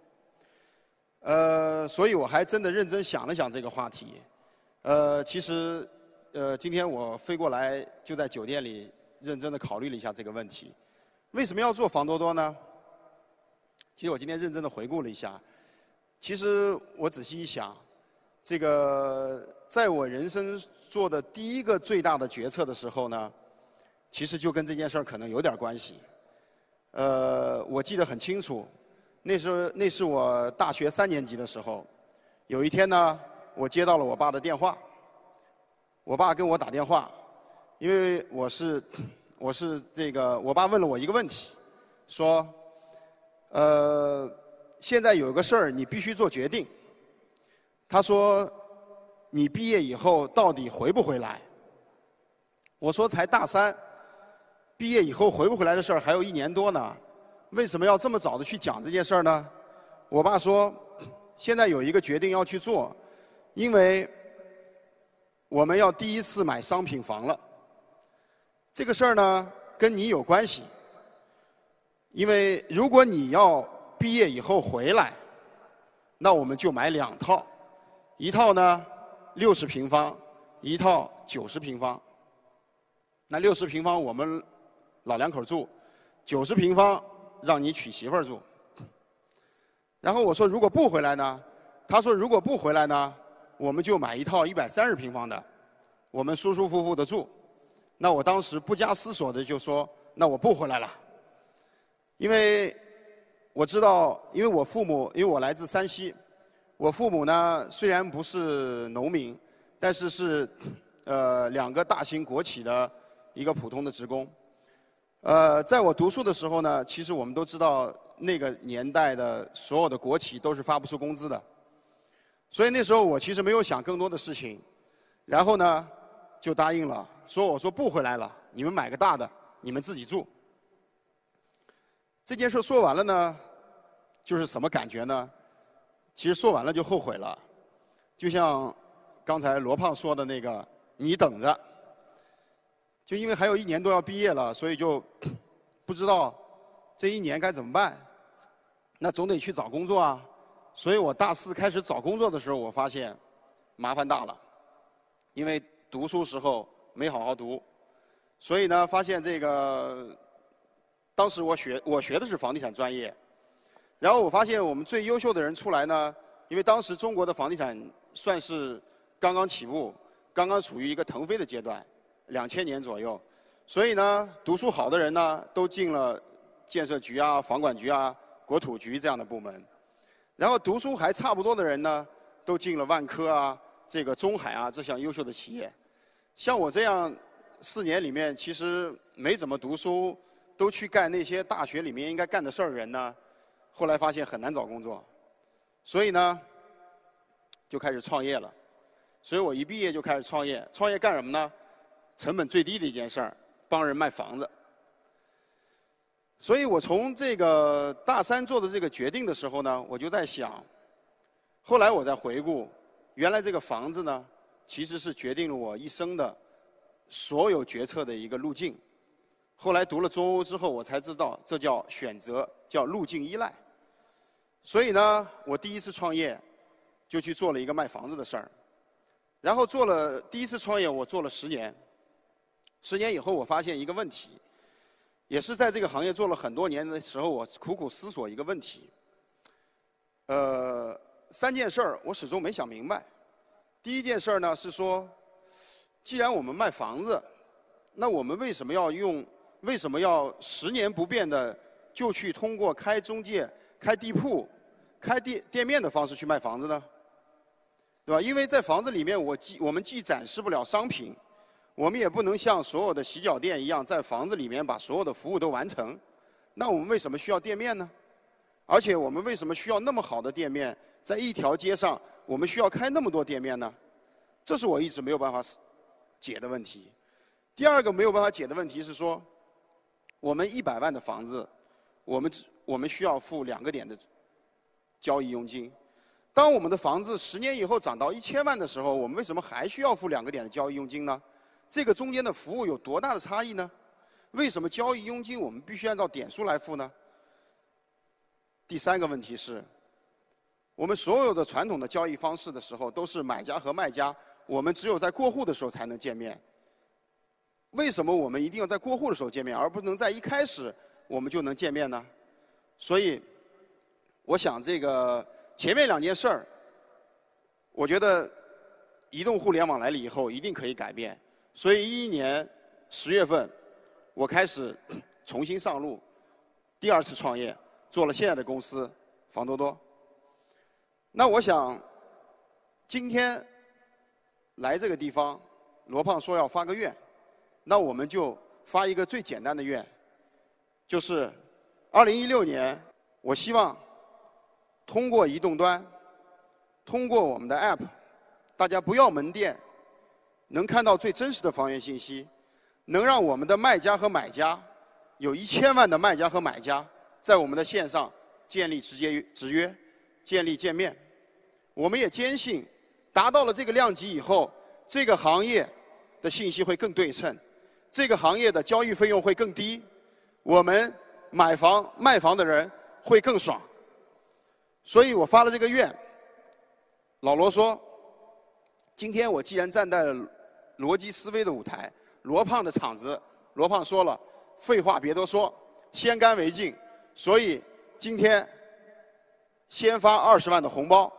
呃，所以我还真的认真想了想这个话题。呃，其实，呃，今天我飞过来就在酒店里认真的考虑了一下这个问题。为什么要做房多多呢？其实我今天认真的回顾了一下，其实我仔细一想，这个在我人生做的第一个最大的决策的时候呢，其实就跟这件事儿可能有点关系。呃，我记得很清楚。那时候那是我大学三年级的时候，有一天呢，我接到了我爸的电话。我爸跟我打电话，因为我是我是这个，我爸问了我一个问题，说，呃，现在有个事儿你必须做决定。他说，你毕业以后到底回不回来？我说才大三，毕业以后回不回来的事儿还有一年多呢。为什么要这么早的去讲这件事儿呢？我爸说，现在有一个决定要去做，因为我们要第一次买商品房了。这个事儿呢，跟你有关系，因为如果你要毕业以后回来，那我们就买两套，一套呢六十平方，一套九十平方。那六十平方我们老两口住，九十平方。让你娶媳妇儿住，然后我说如果不回来呢？他说如果不回来呢，我们就买一套一百三十平方的，我们舒舒服服的住。那我当时不加思索的就说，那我不回来了，因为我知道，因为我父母，因为我来自山西，我父母呢虽然不是农民，但是是呃两个大型国企的一个普通的职工。呃，在我读书的时候呢，其实我们都知道那个年代的所有的国企都是发不出工资的，所以那时候我其实没有想更多的事情，然后呢就答应了，说我说不回来了，你们买个大的，你们自己住。这件事说完了呢，就是什么感觉呢？其实说完了就后悔了，就像刚才罗胖说的那个，你等着。就因为还有一年多要毕业了，所以就不知道这一年该怎么办。那总得去找工作啊。所以我大四开始找工作的时候，我发现麻烦大了，因为读书时候没好好读，所以呢，发现这个当时我学我学的是房地产专业，然后我发现我们最优秀的人出来呢，因为当时中国的房地产算是刚刚起步，刚刚处于一个腾飞的阶段。两千年左右，所以呢，读书好的人呢，都进了建设局啊、房管局啊、国土局这样的部门，然后读书还差不多的人呢，都进了万科啊、这个中海啊这项优秀的企业。像我这样四年里面其实没怎么读书，都去干那些大学里面应该干的事儿人呢，后来发现很难找工作，所以呢，就开始创业了。所以我一毕业就开始创业，创业干什么呢？成本最低的一件事儿，帮人卖房子。所以我从这个大三做的这个决定的时候呢，我就在想，后来我在回顾，原来这个房子呢，其实是决定了我一生的所有决策的一个路径。后来读了中欧之后，我才知道这叫选择，叫路径依赖。所以呢，我第一次创业就去做了一个卖房子的事儿，然后做了第一次创业，我做了十年。十年以后，我发现一个问题，也是在这个行业做了很多年的时候，我苦苦思索一个问题。呃，三件事儿我始终没想明白。第一件事儿呢是说，既然我们卖房子，那我们为什么要用？为什么要十年不变的就去通过开中介、开地铺、开店店面的方式去卖房子呢？对吧？因为在房子里面，我既我们既展示不了商品，我们也不能像所有的洗脚店一样，在房子里面把所有的服务都完成。那我们为什么需要店面呢？而且我们为什么需要那么好的店面，在一条街上？我们需要开那么多店面呢？这是我一直没有办法解的问题。第二个没有办法解的问题是说，我们一百万的房子，我们只我们需要付两个点的交易佣金。当我们的房子十年以后涨到一千万的时候，我们为什么还需要付两个点的交易佣金呢？这个中间的服务有多大的差异呢？为什么交易佣金我们必须按照点数来付呢？第三个问题是。我们所有的传统的交易方式的时候，都是买家和卖家，我们只有在过户的时候才能见面。为什么我们一定要在过户的时候见面，而不能在一开始我们就能见面呢？所以，我想这个前面两件事儿，我觉得移动互联网来了以后一定可以改变。所以一一年十月份，我开始 重新上路，第二次创业，做了现在的公司房多多。那我想，今天来这个地方，罗胖说要发个愿，那我们就发一个最简单的愿，就是二零一六年，我希望通过移动端，通过我们的 App，大家不要门店，能看到最真实的房源信息，能让我们的卖家和买家，有一千万的卖家和买家，在我们的线上建立直接直约。建立见面，我们也坚信，达到了这个量级以后，这个行业的信息会更对称，这个行业的交易费用会更低，我们买房卖房的人会更爽。所以我发了这个愿。老罗说，今天我既然站在了逻辑思维的舞台，罗胖的场子，罗胖说了，废话别多说，先干为敬。所以今天。先发二十万的红包，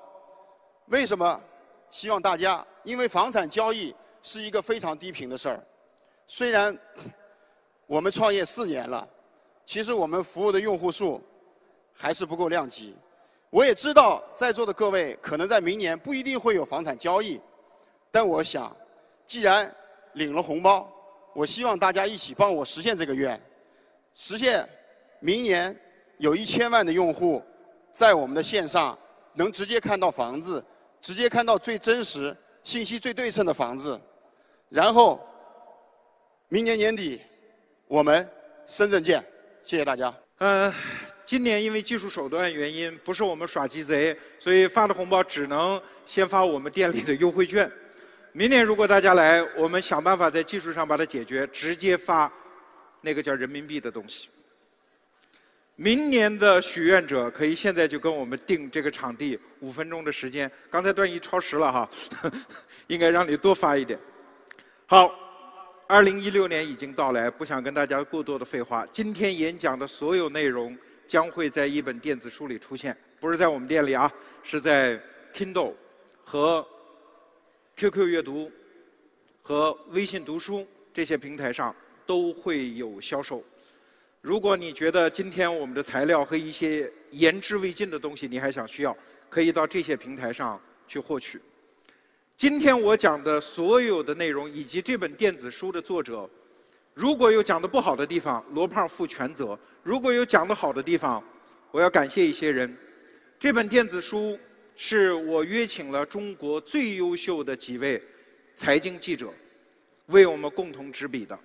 为什么？希望大家，因为房产交易是一个非常低频的事儿。虽然我们创业四年了，其实我们服务的用户数还是不够量级。我也知道在座的各位可能在明年不一定会有房产交易，但我想，既然领了红包，我希望大家一起帮我实现这个愿，实现明年有一千万的用户。在我们的线上，能直接看到房子，直接看到最真实、信息最对称的房子。然后，明年年底，我们深圳见。谢谢大家。嗯，今年因为技术手段原因，不是我们耍鸡贼，所以发的红包只能先发我们店里的优惠券。明年如果大家来，我们想办法在技术上把它解决，直接发那个叫人民币的东西。明年的许愿者可以现在就跟我们定这个场地，五分钟的时间。刚才段一超时了哈，应该让你多发一点。好，二零一六年已经到来，不想跟大家过多的废话。今天演讲的所有内容将会在一本电子书里出现，不是在我们店里啊，是在 Kindle 和 QQ 阅读和微信读书这些平台上都会有销售。如果你觉得今天我们的材料和一些言之未尽的东西你还想需要，可以到这些平台上去获取。今天我讲的所有的内容以及这本电子书的作者，如果有讲的不好的地方，罗胖负全责；如果有讲的好的地方，我要感谢一些人。这本电子书是我约请了中国最优秀的几位财经记者为我们共同执笔的，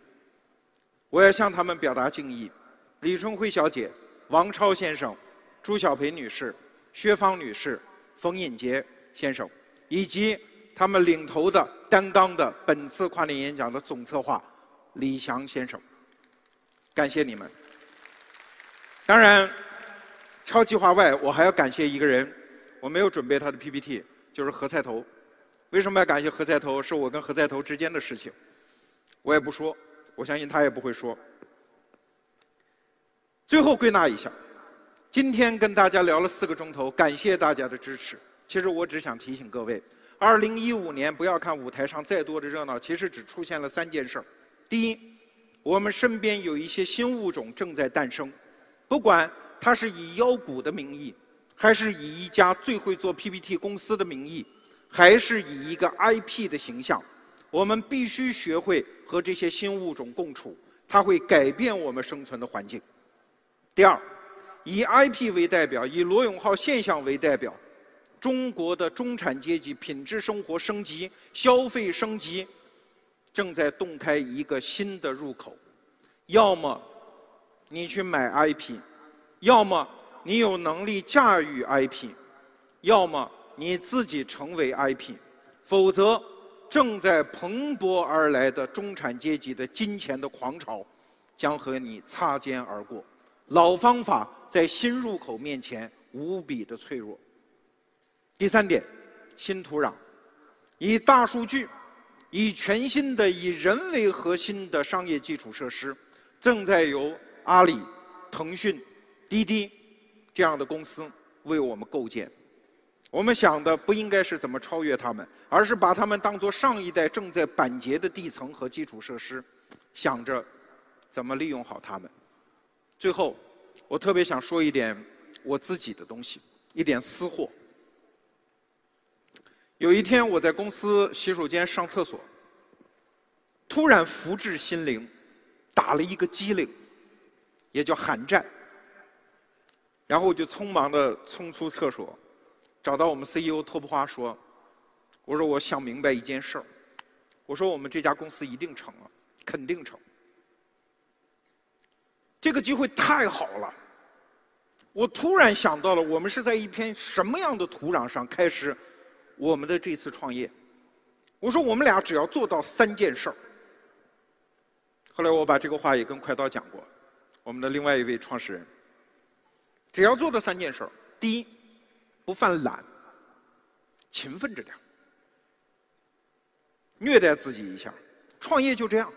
我要向他们表达敬意。李春辉小姐、王超先生、朱小培女士、薛芳女士、冯尹杰先生，以及他们领头的担当的本次跨年演讲的总策划李翔先生。感谢你们。当然，超计划外，我还要感谢一个人，我没有准备他的 PPT，就是何菜头。为什么要感谢何菜头？是我跟何菜头之间的事情，我也不说，我相信他也不会说。最后归纳一下，今天跟大家聊了四个钟头，感谢大家的支持。其实我只想提醒各位，二零一五年不要看舞台上再多的热闹，其实只出现了三件事儿。第一，我们身边有一些新物种正在诞生，不管它是以妖股的名义，还是以一家最会做 PPT 公司的名义，还是以一个 IP 的形象，我们必须学会和这些新物种共处，它会改变我们生存的环境。第二，以 IP 为代表，以罗永浩现象为代表，中国的中产阶级品质生活升级、消费升级，正在洞开一个新的入口。要么你去买 IP，要么你有能力驾驭 IP，要么你自己成为 IP，否则正在蓬勃而来的中产阶级的金钱的狂潮，将和你擦肩而过。老方法在新入口面前无比的脆弱。第三点，新土壤，以大数据，以全新的以人为核心的商业基础设施，正在由阿里、腾讯、滴滴这样的公司为我们构建。我们想的不应该是怎么超越他们，而是把他们当作上一代正在板结的地层和基础设施，想着怎么利用好他们。最后，我特别想说一点我自己的东西，一点私货。有一天我在公司洗手间上厕所，突然福至心灵，打了一个机灵，也叫寒战。然后我就匆忙的冲出厕所，找到我们 CEO 托布花说：“我说我想明白一件事儿，我说我们这家公司一定成了，肯定成。”这个机会太好了，我突然想到了，我们是在一片什么样的土壤上开始我们的这次创业？我说我们俩只要做到三件事儿。后来我把这个话也跟快刀讲过，我们的另外一位创始人，只要做到三件事儿：第一，不犯懒，勤奋着点虐待自己一下，创业就这样。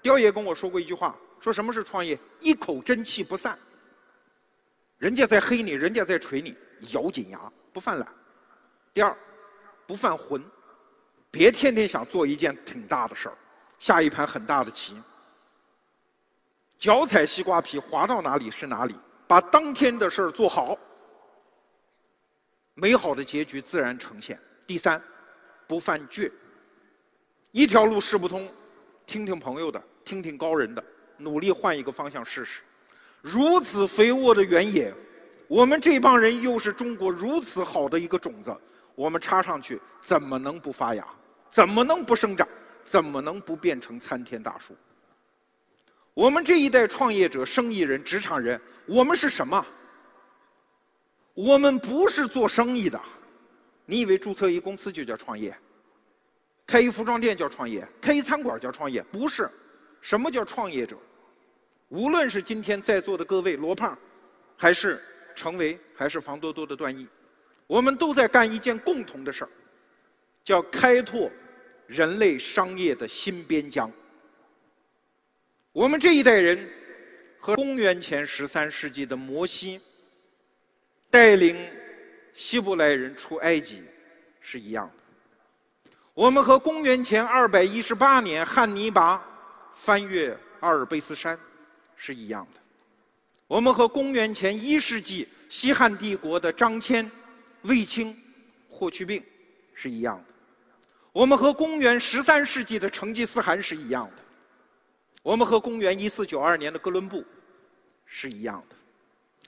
刁爷跟我说过一句话。说什么是创业？一口真气不散。人家在黑你，人家在锤你，咬紧牙不犯懒。第二，不犯浑，别天天想做一件挺大的事儿，下一盘很大的棋。脚踩西瓜皮，滑到哪里是哪里，把当天的事儿做好，美好的结局自然呈现。第三，不犯倔，一条路试不通，听听朋友的，听听高人的。努力换一个方向试试，如此肥沃的原野，我们这帮人又是中国如此好的一个种子，我们插上去怎么能不发芽？怎么能不生长？怎么能不变成参天大树？我们这一代创业者、生意人、职场人，我们是什么？我们不是做生意的。你以为注册一公司就叫创业？开一服装店叫创业？开一餐馆叫创业？不是。什么叫创业者？无论是今天在座的各位罗胖，还是程维，还是房多多的段毅，我们都在干一件共同的事儿，叫开拓人类商业的新边疆。我们这一代人和公元前十三世纪的摩西带领希伯来人出埃及是一样的，我们和公元前二百一十八年汉尼拔。翻越阿尔卑斯山是一样的，我们和公元前一世纪西汉帝国的张骞、卫青、霍去病是一样的，我们和公元十三世纪的成吉思汗是一样的，我们和公元一四九二年的哥伦布是一样的，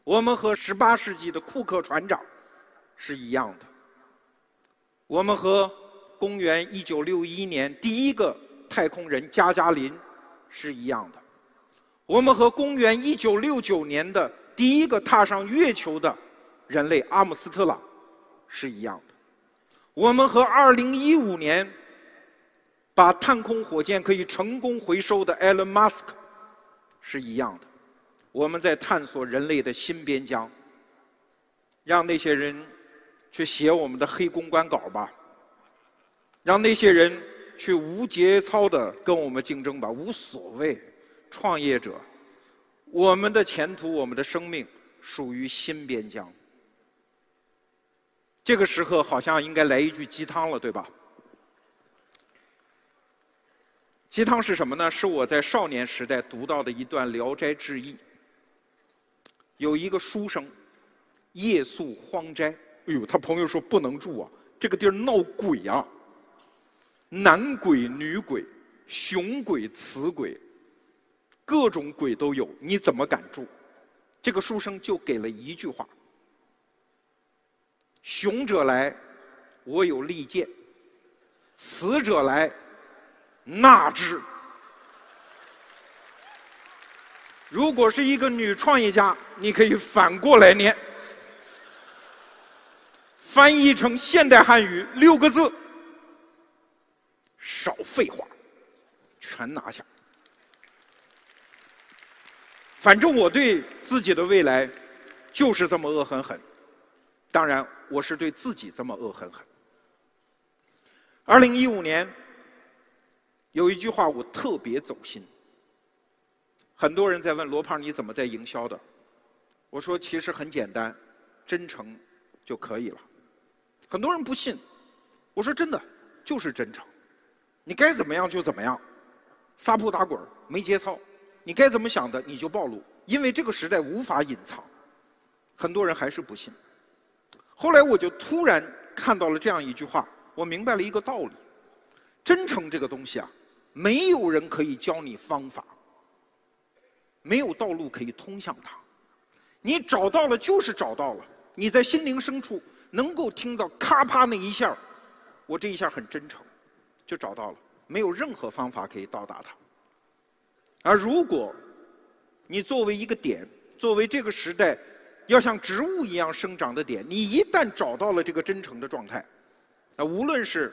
我们和十八世纪的库克船长是一样的，我们和公元一九六一年第一个太空人加加林。是一样的，我们和公元一九六九年的第一个踏上月球的人类阿姆斯特朗是一样的，我们和二零一五年把探空火箭可以成功回收的 Elon Musk 是一样的。我们在探索人类的新边疆，让那些人去写我们的黑公关稿吧，让那些人去无节操的跟我们竞争吧，无所谓。创业者，我们的前途，我们的生命属于新边疆。这个时刻好像应该来一句鸡汤了，对吧？鸡汤是什么呢？是我在少年时代读到的一段《聊斋志异》。有一个书生夜宿荒斋，哎呦，他朋友说不能住啊，这个地儿闹鬼啊，男鬼、女鬼、雄鬼、雌鬼。各种鬼都有，你怎么敢住？这个书生就给了一句话：“雄者来，我有利剑；雌者来，纳之。”如果是一个女创业家，你可以反过来念，翻译成现代汉语六个字：“少废话，全拿下。”反正我对自己的未来就是这么恶狠狠，当然我是对自己这么恶狠狠。二零一五年有一句话我特别走心，很多人在问罗胖你怎么在营销的？我说其实很简单，真诚就可以了。很多人不信，我说真的就是真诚，你该怎么样就怎么样，撒泼打滚没节操。你该怎么想的，你就暴露，因为这个时代无法隐藏。很多人还是不信。后来我就突然看到了这样一句话，我明白了一个道理：真诚这个东西啊，没有人可以教你方法，没有道路可以通向它。你找到了就是找到了，你在心灵深处能够听到咔啪那一下我这一下很真诚，就找到了，没有任何方法可以到达它。而如果，你作为一个点，作为这个时代要像植物一样生长的点，你一旦找到了这个真诚的状态，那无论是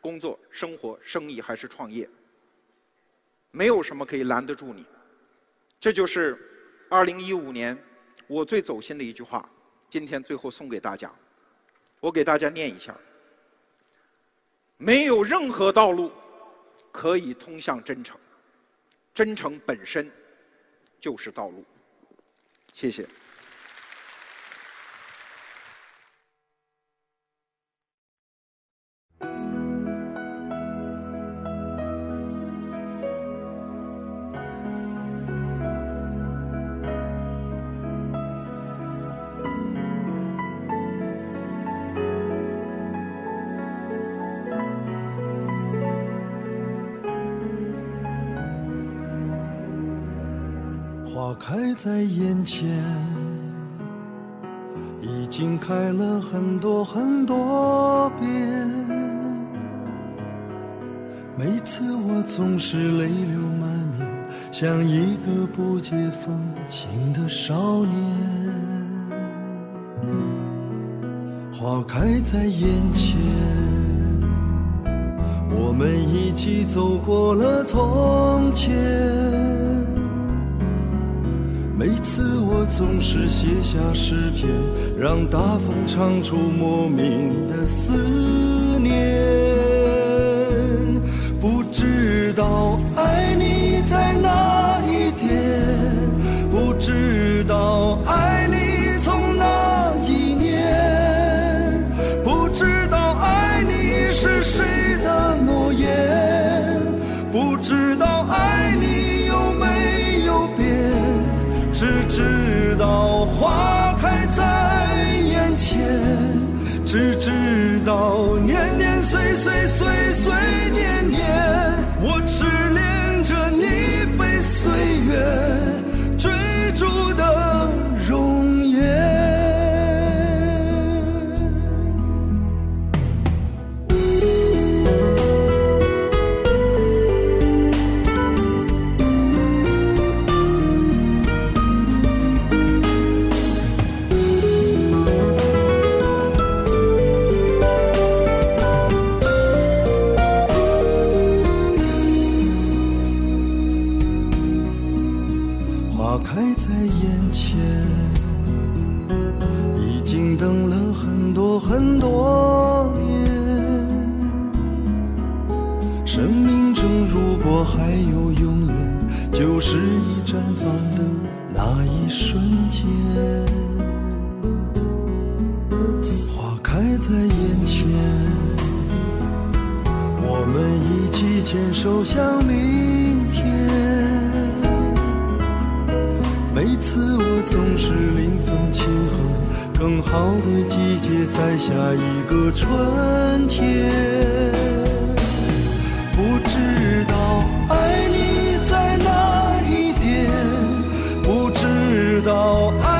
工作、生活、生意还是创业，没有什么可以拦得住你。这就是二零一五年我最走心的一句话。今天最后送给大家，我给大家念一下：没有任何道路可以通向真诚。真诚本身就是道路。谢谢。在眼前，已经开了很多很多遍。每次我总是泪流满面，像一个不解风情的少年。花开在眼前，我们一起走过了从前。每次我总是写下诗篇，让大风唱出莫名的思念。不知道爱你在哪一天，不知只知道年年岁岁岁起牵手向明天。每次我总是临风轻哼，更好的季节在下一个春天。不知道爱你在哪一点，不知道爱